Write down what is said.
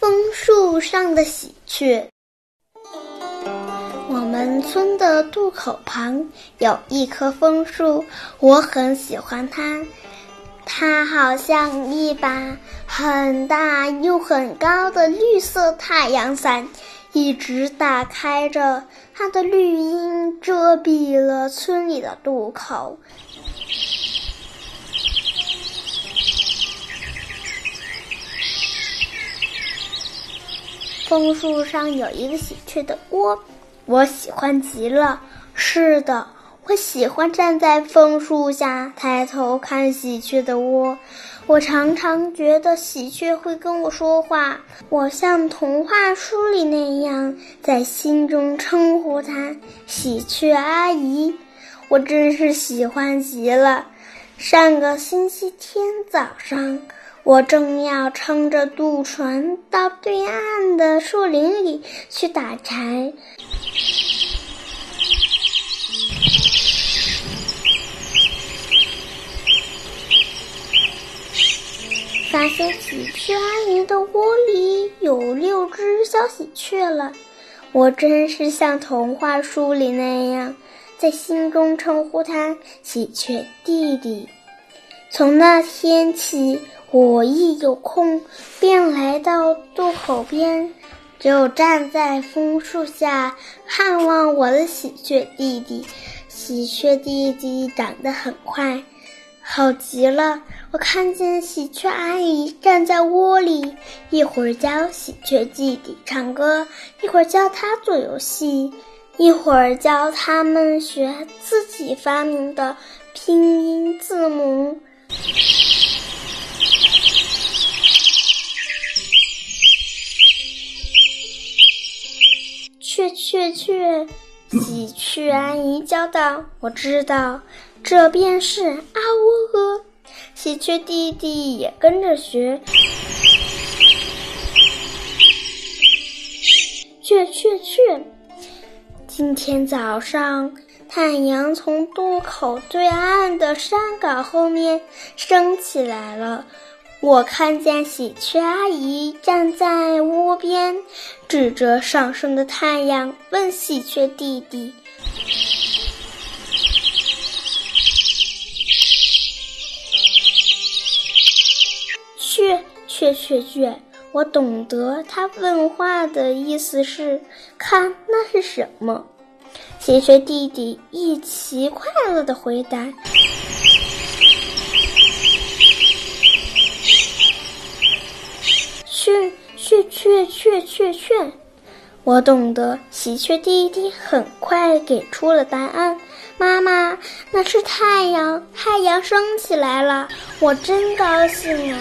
枫树上的喜鹊。我们村的渡口旁有一棵枫树，我很喜欢它。它好像一把很大又很高的绿色太阳伞，一直打开着，它的绿荫遮蔽了村里的渡口。枫树上有一个喜鹊的窝，我喜欢极了。是的，我喜欢站在枫树下抬头看喜鹊的窝。我常常觉得喜鹊会跟我说话，我像童话书里那样在心中称呼它“喜鹊阿姨”。我真是喜欢极了。上个星期天早上。我正要撑着渡船到对岸的树林里去打柴，发现喜鹊阿姨的窝里有六只小喜鹊了。我真是像童话书里那样，在心中称呼它“喜鹊弟弟”。从那天起。我一有空，便来到渡口边，就站在枫树下看望我的喜鹊弟弟。喜鹊弟弟长得很快，好极了。我看见喜鹊阿姨站在窝里，一会儿教喜鹊弟弟唱歌，一会儿教他做游戏，一会儿教他们学自己发明的拼音字母。雀雀雀，喜鹊阿姨教道：“我知道，这便是啊喔呵。”喜鹊弟弟也跟着学。雀雀雀，今天早上，太阳从渡口对岸的山岗后面升起来了。我看见喜鹊阿姨站在窝边，指着上升的太阳，问喜鹊弟弟：“雀雀雀雀。”我懂得他问话的意思是：“看那是什么？”喜鹊弟弟一齐快乐的回答。雀雀雀雀雀，我懂得。喜鹊弟弟很快给出了答案。妈妈，那是太阳，太阳升起来了，我真高兴啊！